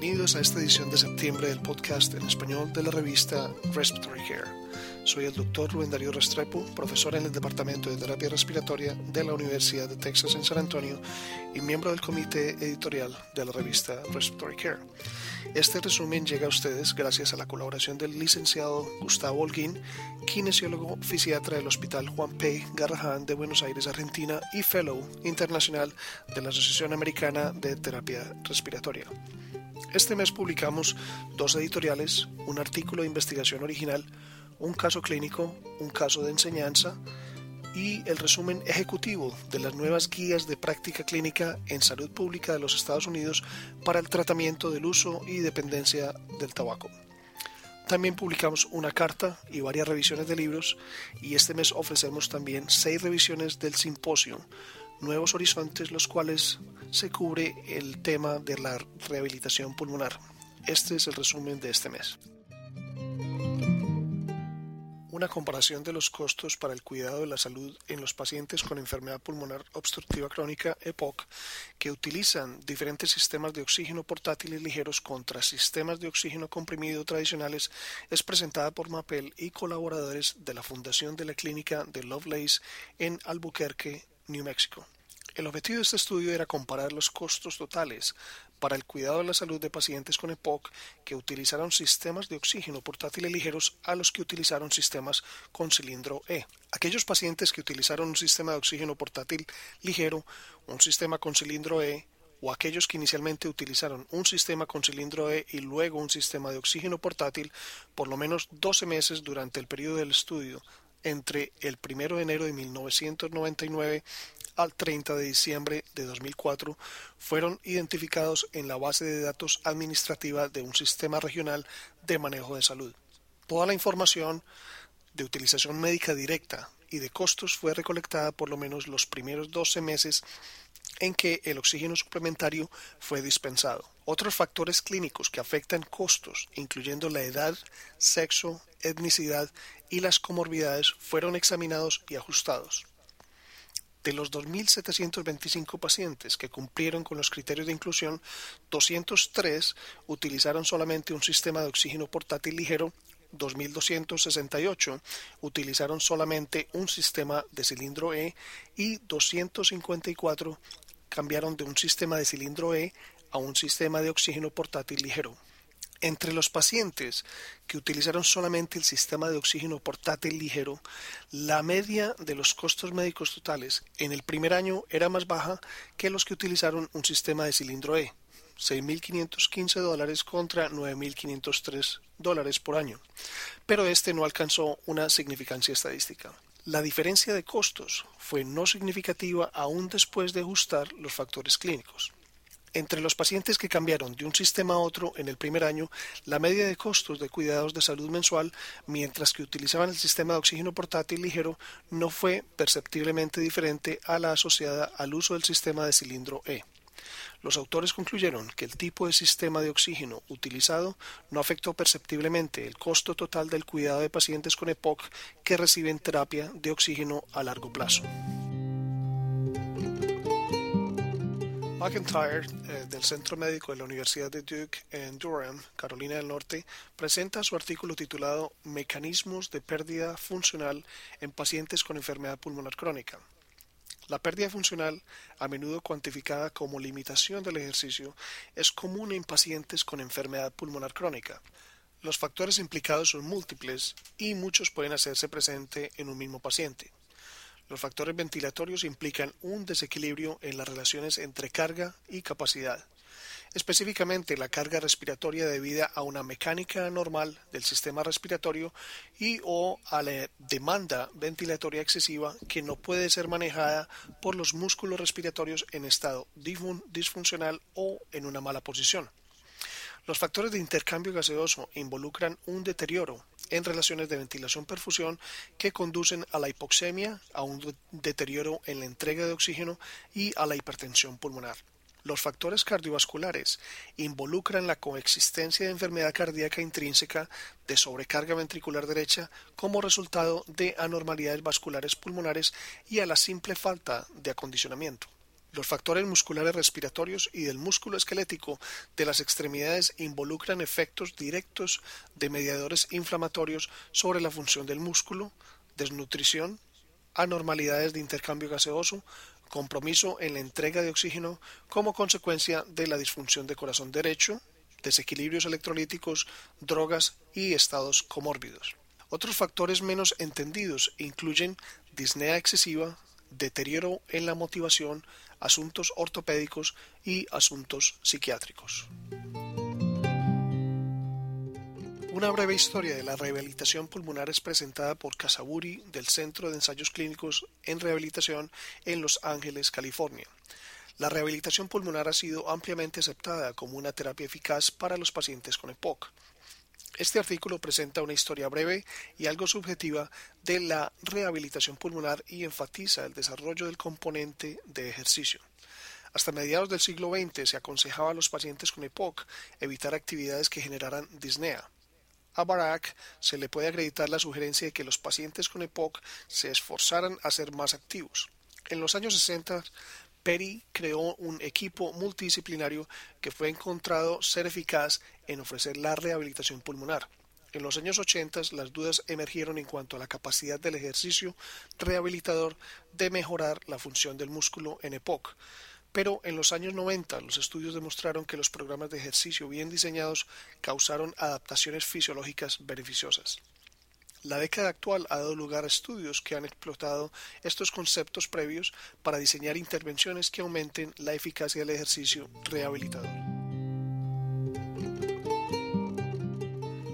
Bienvenidos a esta edición de septiembre del podcast en español de la revista Respiratory Care. Soy el doctor Rubén Darío Restrepo, profesor en el Departamento de Terapia Respiratoria de la Universidad de Texas en San Antonio y miembro del comité editorial de la revista Respiratory Care. Este resumen llega a ustedes gracias a la colaboración del licenciado Gustavo Holguín, kinesiólogo fisiatra del Hospital Juan P. Garrahan de Buenos Aires, Argentina y fellow internacional de la Asociación Americana de Terapia Respiratoria. Este mes publicamos dos editoriales, un artículo de investigación original, un caso clínico, un caso de enseñanza y el resumen ejecutivo de las nuevas guías de práctica clínica en salud pública de los Estados Unidos para el tratamiento del uso y dependencia del tabaco. También publicamos una carta y varias revisiones de libros y este mes ofrecemos también seis revisiones del simposio Nuevos Horizontes, los cuales se cubre el tema de la rehabilitación pulmonar. Este es el resumen de este mes. Una comparación de los costos para el cuidado de la salud en los pacientes con enfermedad pulmonar obstructiva crónica EPOC que utilizan diferentes sistemas de oxígeno portátiles ligeros contra sistemas de oxígeno comprimido tradicionales es presentada por MAPEL y colaboradores de la Fundación de la Clínica de Lovelace en Albuquerque, New Mexico. El objetivo de este estudio era comparar los costos totales para el cuidado de la salud de pacientes con EPOC que utilizaron sistemas de oxígeno portátiles ligeros a los que utilizaron sistemas con cilindro E. Aquellos pacientes que utilizaron un sistema de oxígeno portátil ligero, un sistema con cilindro E, o aquellos que inicialmente utilizaron un sistema con cilindro E y luego un sistema de oxígeno portátil por lo menos 12 meses durante el periodo del estudio entre el 1 de enero de 1999 al 30 de diciembre de 2004 fueron identificados en la base de datos administrativa de un sistema regional de manejo de salud. Toda la información de utilización médica directa y de costos fue recolectada por lo menos los primeros 12 meses en que el oxígeno suplementario fue dispensado. Otros factores clínicos que afectan costos, incluyendo la edad, sexo, etnicidad y las comorbilidades, fueron examinados y ajustados. De los 2.725 pacientes que cumplieron con los criterios de inclusión, 203 utilizaron solamente un sistema de oxígeno portátil ligero 2.268 utilizaron solamente un sistema de cilindro E y 254 cambiaron de un sistema de cilindro E a un sistema de oxígeno portátil ligero. Entre los pacientes que utilizaron solamente el sistema de oxígeno portátil ligero, la media de los costos médicos totales en el primer año era más baja que los que utilizaron un sistema de cilindro E, 6.515 dólares contra 9.503 dólares por año, pero este no alcanzó una significancia estadística. La diferencia de costos fue no significativa aún después de ajustar los factores clínicos. Entre los pacientes que cambiaron de un sistema a otro en el primer año, la media de costos de cuidados de salud mensual, mientras que utilizaban el sistema de oxígeno portátil ligero, no fue perceptiblemente diferente a la asociada al uso del sistema de cilindro E. Los autores concluyeron que el tipo de sistema de oxígeno utilizado no afectó perceptiblemente el costo total del cuidado de pacientes con EPOC que reciben terapia de oxígeno a largo plazo. McIntyre, eh, del Centro Médico de la Universidad de Duke en Durham, Carolina del Norte, presenta su artículo titulado Mecanismos de pérdida funcional en pacientes con enfermedad pulmonar crónica. La pérdida funcional, a menudo cuantificada como limitación del ejercicio, es común en pacientes con enfermedad pulmonar crónica. Los factores implicados son múltiples y muchos pueden hacerse presente en un mismo paciente. Los factores ventilatorios implican un desequilibrio en las relaciones entre carga y capacidad, específicamente la carga respiratoria debida a una mecánica anormal del sistema respiratorio y o a la demanda ventilatoria excesiva que no puede ser manejada por los músculos respiratorios en estado disfuncional o en una mala posición. Los factores de intercambio gaseoso involucran un deterioro en relaciones de ventilación-perfusión que conducen a la hipoxemia, a un deterioro en la entrega de oxígeno y a la hipertensión pulmonar. Los factores cardiovasculares involucran la coexistencia de enfermedad cardíaca intrínseca de sobrecarga ventricular derecha como resultado de anormalidades vasculares pulmonares y a la simple falta de acondicionamiento. Los factores musculares respiratorios y del músculo esquelético de las extremidades involucran efectos directos de mediadores inflamatorios sobre la función del músculo, desnutrición, anormalidades de intercambio gaseoso, compromiso en la entrega de oxígeno como consecuencia de la disfunción de corazón derecho, desequilibrios electrolíticos, drogas y estados comórbidos. Otros factores menos entendidos incluyen disnea excesiva, deterioro en la motivación, asuntos ortopédicos y asuntos psiquiátricos. Una breve historia de la rehabilitación pulmonar es presentada por Casaburi del Centro de Ensayos Clínicos en Rehabilitación en Los Ángeles, California. La rehabilitación pulmonar ha sido ampliamente aceptada como una terapia eficaz para los pacientes con EPOC. Este artículo presenta una historia breve y algo subjetiva de la rehabilitación pulmonar y enfatiza el desarrollo del componente de ejercicio. Hasta mediados del siglo XX se aconsejaba a los pacientes con EPOC evitar actividades que generaran disnea. A Barak se le puede acreditar la sugerencia de que los pacientes con EPOC se esforzaran a ser más activos. En los años 60 Perry creó un equipo multidisciplinario que fue encontrado ser eficaz en ofrecer la rehabilitación pulmonar. En los años 80 las dudas emergieron en cuanto a la capacidad del ejercicio rehabilitador de mejorar la función del músculo en EPOC. Pero en los años 90 los estudios demostraron que los programas de ejercicio bien diseñados causaron adaptaciones fisiológicas beneficiosas. La década actual ha dado lugar a estudios que han explotado estos conceptos previos para diseñar intervenciones que aumenten la eficacia del ejercicio rehabilitador.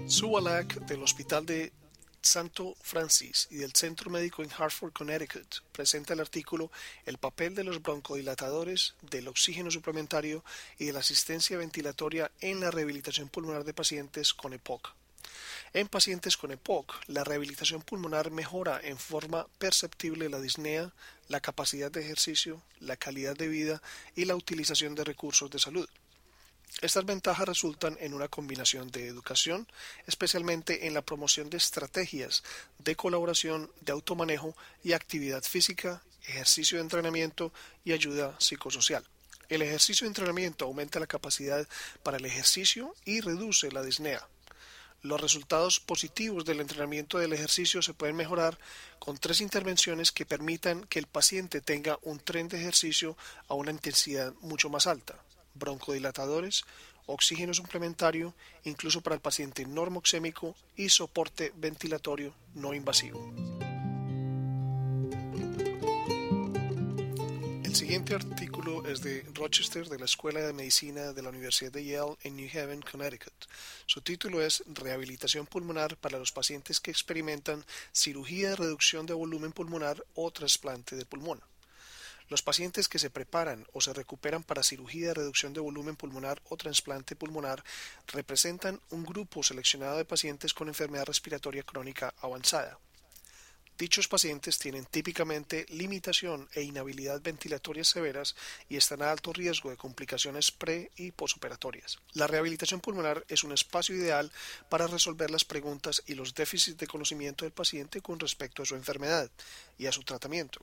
Suwalak del Hospital de Santo Francis y del Centro Médico en Hartford, Connecticut, presenta el artículo El papel de los broncodilatadores, del oxígeno suplementario y de la asistencia ventilatoria en la rehabilitación pulmonar de pacientes con EPOC. En pacientes con EPOC, la rehabilitación pulmonar mejora en forma perceptible la disnea, la capacidad de ejercicio, la calidad de vida y la utilización de recursos de salud. Estas ventajas resultan en una combinación de educación, especialmente en la promoción de estrategias de colaboración, de automanejo y actividad física, ejercicio de entrenamiento y ayuda psicosocial. El ejercicio de entrenamiento aumenta la capacidad para el ejercicio y reduce la disnea. Los resultados positivos del entrenamiento del ejercicio se pueden mejorar con tres intervenciones que permitan que el paciente tenga un tren de ejercicio a una intensidad mucho más alta. Broncodilatadores, oxígeno suplementario, incluso para el paciente normoxémico y soporte ventilatorio no invasivo. El siguiente artículo es de Rochester de la Escuela de Medicina de la Universidad de Yale en New Haven, Connecticut. Su título es Rehabilitación pulmonar para los pacientes que experimentan cirugía de reducción de volumen pulmonar o trasplante de pulmón. Los pacientes que se preparan o se recuperan para cirugía de reducción de volumen pulmonar o trasplante pulmonar representan un grupo seleccionado de pacientes con enfermedad respiratoria crónica avanzada. Dichos pacientes tienen típicamente limitación e inhabilidad ventilatorias severas y están a alto riesgo de complicaciones pre y posoperatorias. La rehabilitación pulmonar es un espacio ideal para resolver las preguntas y los déficits de conocimiento del paciente con respecto a su enfermedad y a su tratamiento.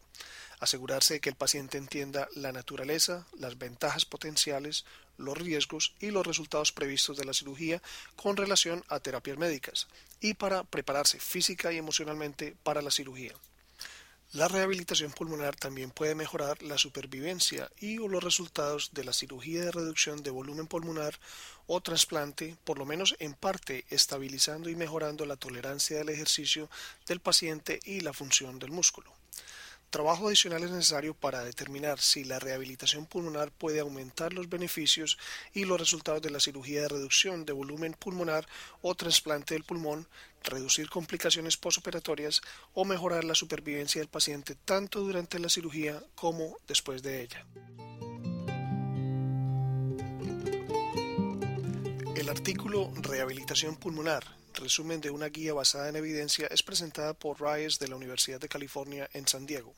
Asegurarse de que el paciente entienda la naturaleza, las ventajas potenciales, los riesgos y los resultados previstos de la cirugía con relación a terapias médicas y para prepararse física y emocionalmente para la cirugía. La rehabilitación pulmonar también puede mejorar la supervivencia y los resultados de la cirugía de reducción de volumen pulmonar o trasplante, por lo menos en parte estabilizando y mejorando la tolerancia del ejercicio del paciente y la función del músculo. Trabajo adicional es necesario para determinar si la rehabilitación pulmonar puede aumentar los beneficios y los resultados de la cirugía de reducción de volumen pulmonar o trasplante del pulmón, reducir complicaciones postoperatorias o mejorar la supervivencia del paciente tanto durante la cirugía como después de ella. El artículo Rehabilitación pulmonar resumen de una guía basada en evidencia es presentada por Reyes de la Universidad de California en San Diego.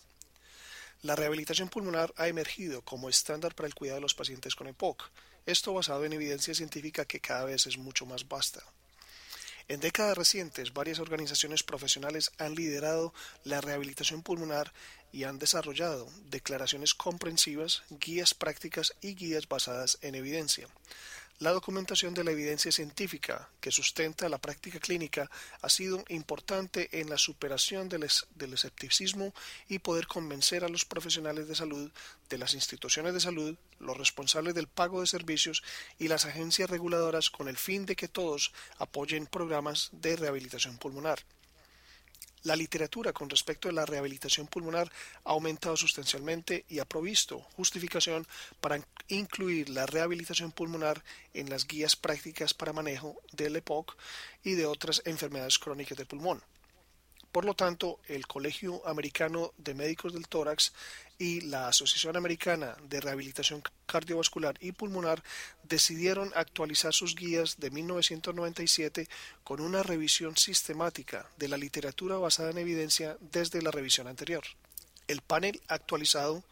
La rehabilitación pulmonar ha emergido como estándar para el cuidado de los pacientes con EPOC, esto basado en evidencia científica que cada vez es mucho más vasta. En décadas recientes, varias organizaciones profesionales han liderado la rehabilitación pulmonar y han desarrollado declaraciones comprensivas, guías prácticas y guías basadas en evidencia. La documentación de la evidencia científica que sustenta la práctica clínica ha sido importante en la superación del, escepticismo y poder convencer a los profesionales de salud de las instituciones de salud, los responsables del pago de servicios y las agencias reguladoras con el fin de que todos apoyen programas de rehabilitación pulmonar. La literatura con respecto a la rehabilitación pulmonar ha aumentado sustancialmente y ha provisto justificación para incluir la rehabilitación pulmonar en las guías prácticas para manejo del EPOC y de otras enfermedades crónicas del pulmón. Por lo tanto, el Colegio Americano de Médicos del Tórax y la Asociación Americana de Rehabilitación Cardiovascular y Pulmonar decidieron actualizar sus guías de 1997 con una revisión sistemática de la literatura basada en evidencia desde la revisión anterior. El panel actualizado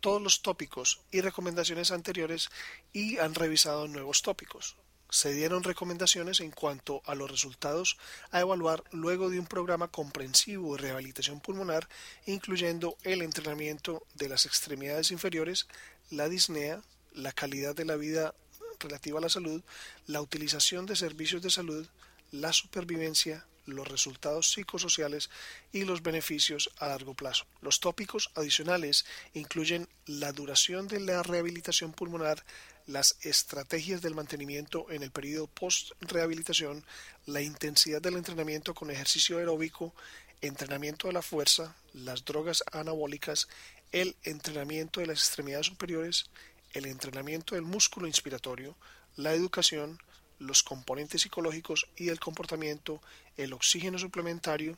todos los tópicos y recomendaciones anteriores y han revisado nuevos tópicos se dieron recomendaciones en cuanto a los resultados a evaluar luego de un programa comprensivo de rehabilitación pulmonar, incluyendo el entrenamiento de las extremidades inferiores, la disnea, la calidad de la vida relativa a la salud, la utilización de servicios de salud, la supervivencia, los resultados psicosociales y los beneficios a largo plazo. Los tópicos adicionales incluyen la duración de la rehabilitación pulmonar, las estrategias del mantenimiento en el periodo post-rehabilitación, la intensidad del entrenamiento con ejercicio aeróbico, entrenamiento de la fuerza, las drogas anabólicas, el entrenamiento de las extremidades superiores, el entrenamiento del músculo inspiratorio, la educación, los componentes psicológicos y el comportamiento, el oxígeno suplementario,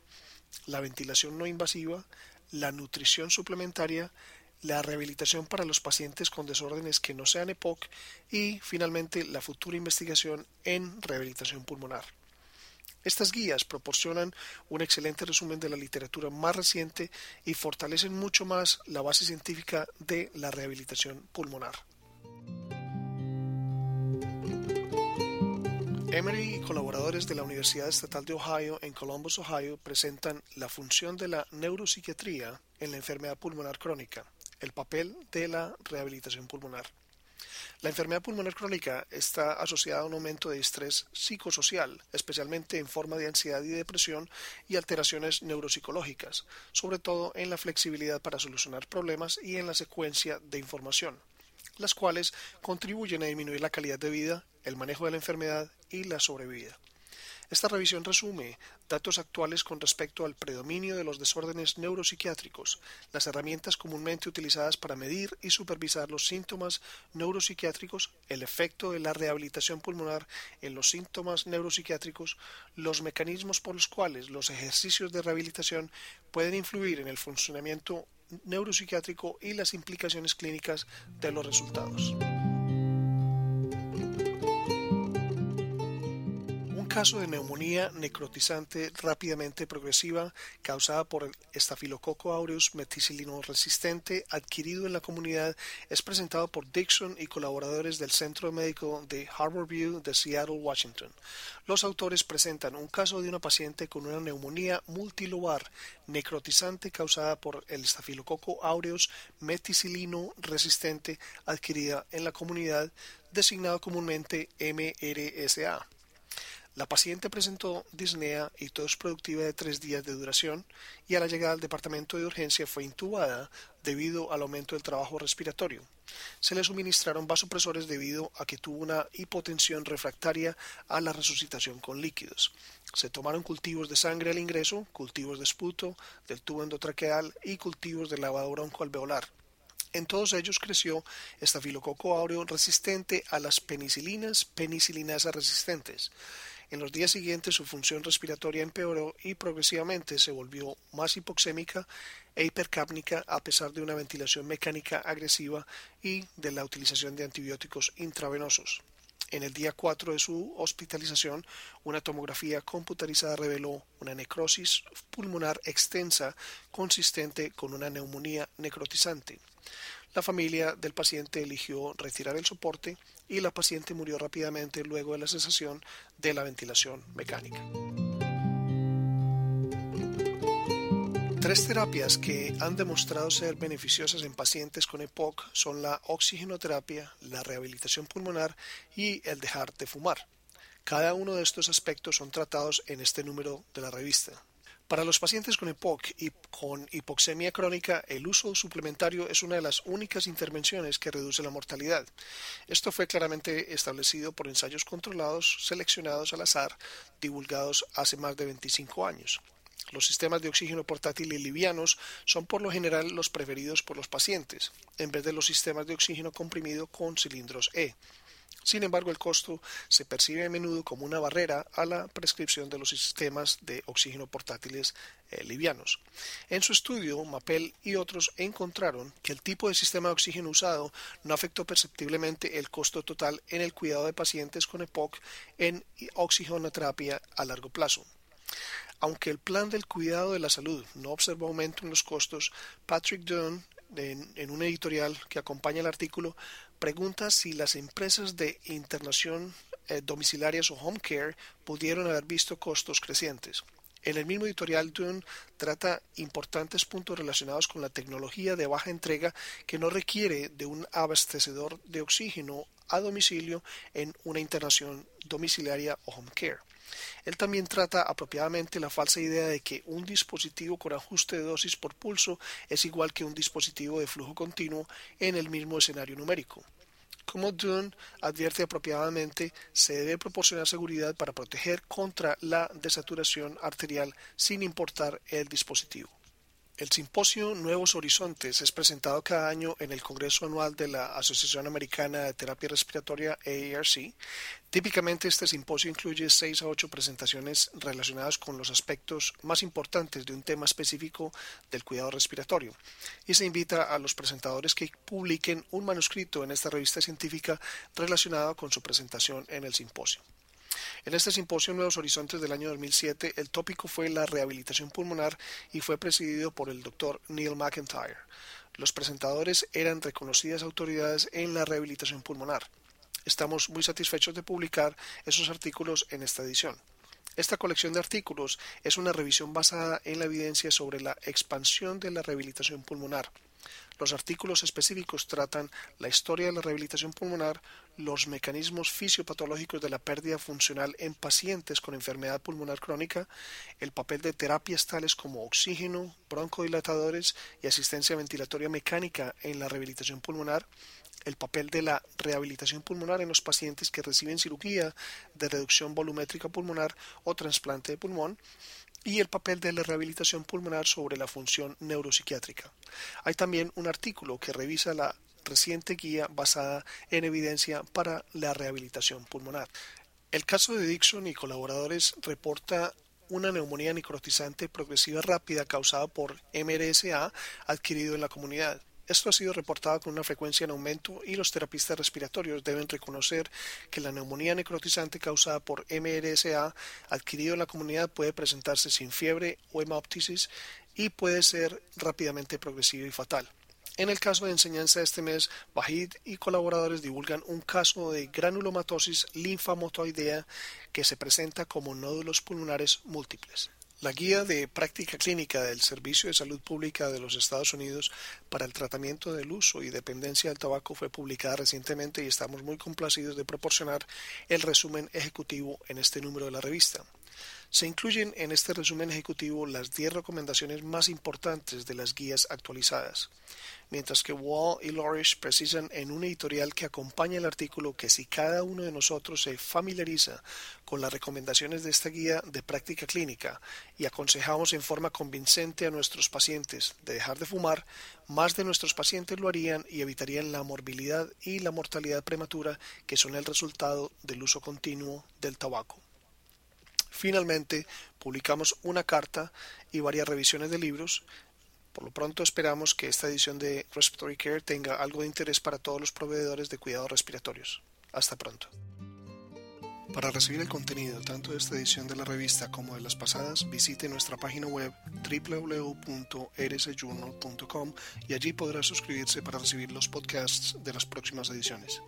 la ventilación no invasiva, la nutrición suplementaria, la rehabilitación para los pacientes con desórdenes que no sean EPOC y finalmente la futura investigación en rehabilitación pulmonar. Estas guías proporcionan un excelente resumen de la literatura más reciente y fortalecen mucho más la base científica de la rehabilitación pulmonar. Emery y colaboradores de la Universidad Estatal de Ohio en Columbus, Ohio, presentan la función de la neuropsiquiatría en la enfermedad pulmonar crónica el papel de la rehabilitación pulmonar. La enfermedad pulmonar crónica está asociada a un aumento de estrés psicosocial, especialmente en forma de ansiedad y depresión y alteraciones neuropsicológicas, sobre todo en la flexibilidad para solucionar problemas y en la secuencia de información, las cuales contribuyen a disminuir la calidad de vida, el manejo de la enfermedad y la sobrevida. Esta revisión resume datos actuales con respecto al predominio de los desórdenes neuropsiquiátricos, las herramientas comúnmente utilizadas para medir y supervisar los síntomas neuropsiquiátricos, el efecto de la rehabilitación pulmonar en los síntomas neuropsiquiátricos, los mecanismos por los cuales los ejercicios de rehabilitación pueden influir en el funcionamiento neuropsiquiátrico y las implicaciones clínicas de los resultados. Caso de neumonía necrotizante rápidamente progresiva causada por el estafilococo aureus meticilino resistente adquirido en la comunidad es presentado por Dixon y colaboradores del Centro Médico de Harborview de Seattle, Washington. Los autores presentan un caso de una paciente con una neumonía multilobar necrotizante causada por el estafilococo aureus meticilino resistente adquirida en la comunidad designado comúnmente MRSA. La paciente presentó disnea y tos productiva de tres días de duración y a la llegada al departamento de urgencia fue intubada debido al aumento del trabajo respiratorio. Se le suministraron vasopresores debido a que tuvo una hipotensión refractaria a la resucitación con líquidos. Se tomaron cultivos de sangre al ingreso, cultivos de esputo, del tubo endotraqueal y cultivos de lavado broncoalveolar. En todos ellos creció estafilococo áureo resistente a las penicilinas penicilinasa resistentes. En los días siguientes su función respiratoria empeoró y progresivamente se volvió más hipoxémica e hipercápnica a pesar de una ventilación mecánica agresiva y de la utilización de antibióticos intravenosos. En el día 4 de su hospitalización, una tomografía computarizada reveló una necrosis pulmonar extensa consistente con una neumonía necrotizante. La familia del paciente eligió retirar el soporte y la paciente murió rápidamente luego de la cesación de la ventilación mecánica. Tres terapias que han demostrado ser beneficiosas en pacientes con EPOC son la oxigenoterapia, la rehabilitación pulmonar y el dejar de fumar. Cada uno de estos aspectos son tratados en este número de la revista. Para los pacientes con EPOC y con hipoxemia crónica, el uso suplementario es una de las únicas intervenciones que reduce la mortalidad. Esto fue claramente establecido por ensayos controlados, seleccionados al azar, divulgados hace más de 25 años. Los sistemas de oxígeno portátiles livianos son por lo general los preferidos por los pacientes, en vez de los sistemas de oxígeno comprimido con cilindros E. Sin embargo, el costo se percibe a menudo como una barrera a la prescripción de los sistemas de oxígeno portátiles eh, livianos. En su estudio, Mappel y otros encontraron que el tipo de sistema de oxígeno usado no afectó perceptiblemente el costo total en el cuidado de pacientes con EPOC en oxigenoterapia a largo plazo. Aunque el plan del cuidado de la salud no observó aumento en los costos, Patrick Dunn, en, un editorial que acompaña el artículo, pregunta si las empresas de internación eh, domiciliarias o home care pudieron haber visto costos crecientes. En el mismo editorial, Dunn trata importantes puntos relacionados con la tecnología de baja entrega que no requiere de un abastecedor de oxígeno a domicilio en una internación domiciliaria o home care. Él también trata apropiadamente la falsa idea de que un dispositivo con ajuste de dosis por pulso es igual que un dispositivo de flujo continuo en el mismo escenario numérico. Como Dunn advierte apropiadamente, se debe proporcionar seguridad para proteger contra la desaturación arterial sin importar el dispositivo. El simposio Nuevos Horizontes es presentado cada año en el Congreso Anual de la Asociación Americana de Terapia Respiratoria AARC. Típicamente este simposio incluye seis a ocho presentaciones relacionadas con los aspectos más importantes de un tema específico del cuidado respiratorio y se invita a los presentadores que publiquen un manuscrito en esta revista científica relacionado con su presentación en el simposio. En este simposio Nuevos Horizontes del año 2007, el tópico fue la rehabilitación pulmonar y fue presidido por el doctor Neil McIntyre. Los presentadores eran reconocidas autoridades en la rehabilitación pulmonar. Estamos muy satisfechos de publicar esos artículos en esta edición. Esta colección de artículos es una revisión basada en la evidencia sobre la expansión de la rehabilitación pulmonar. Los artículos específicos tratan la historia de la rehabilitación pulmonar, los mecanismos fisiopatológicos de la pérdida funcional en pacientes con enfermedad pulmonar crónica, el papel de terapias tales como oxígeno, broncodilatadores y asistencia ventilatoria mecánica en la rehabilitación pulmonar, el papel de la rehabilitación pulmonar en los pacientes que reciben cirugía de reducción volumétrica pulmonar o trasplante de pulmón, y el papel de la rehabilitación pulmonar sobre la función neuropsiquiátrica. Hay también un artículo que revisa la reciente guía basada en evidencia para la rehabilitación pulmonar. El caso de Dixon y colaboradores reporta una neumonía necrotizante progresiva rápida causada por MRSA adquirido en la comunidad. Esto ha sido reportado con una frecuencia en aumento y los terapistas respiratorios deben reconocer que la neumonía necrotizante causada por MRSA adquirido en la comunidad puede presentarse sin fiebre o hemoptisis y puede ser rápidamente progresiva y fatal. En el caso de enseñanza este mes, Bajid y colaboradores divulgan un caso de granulomatosis linfamotoidea que se presenta como nódulos pulmonares múltiples. La guía de práctica clínica del Servicio de Salud Pública de los Estados Unidos para el tratamiento del uso y dependencia del tabaco fue publicada recientemente y estamos muy complacidos de proporcionar el resumen ejecutivo en este número de la revista. Se incluyen en este resumen ejecutivo las 10 recomendaciones más importantes de las guías actualizadas, mientras que Wall y Lorish precisan en un editorial que acompaña el artículo que si cada uno de nosotros se familiariza con las recomendaciones de esta guía de práctica clínica y aconsejamos en forma convincente a nuestros pacientes de dejar de fumar, más de nuestros pacientes lo harían y evitarían la morbilidad y la mortalidad prematura que son el resultado del uso continuo del tabaco. Finalmente, publicamos una carta y varias revisiones de libros. Por lo pronto esperamos que esta edición de Respiratory Care tenga algo de interés para todos los proveedores de cuidados respiratorios. Hasta pronto. Para recibir el contenido tanto de esta edición de la revista como de las pasadas, visite nuestra página web www.rsjournal.com y allí podrá suscribirse para recibir los podcasts de las próximas ediciones.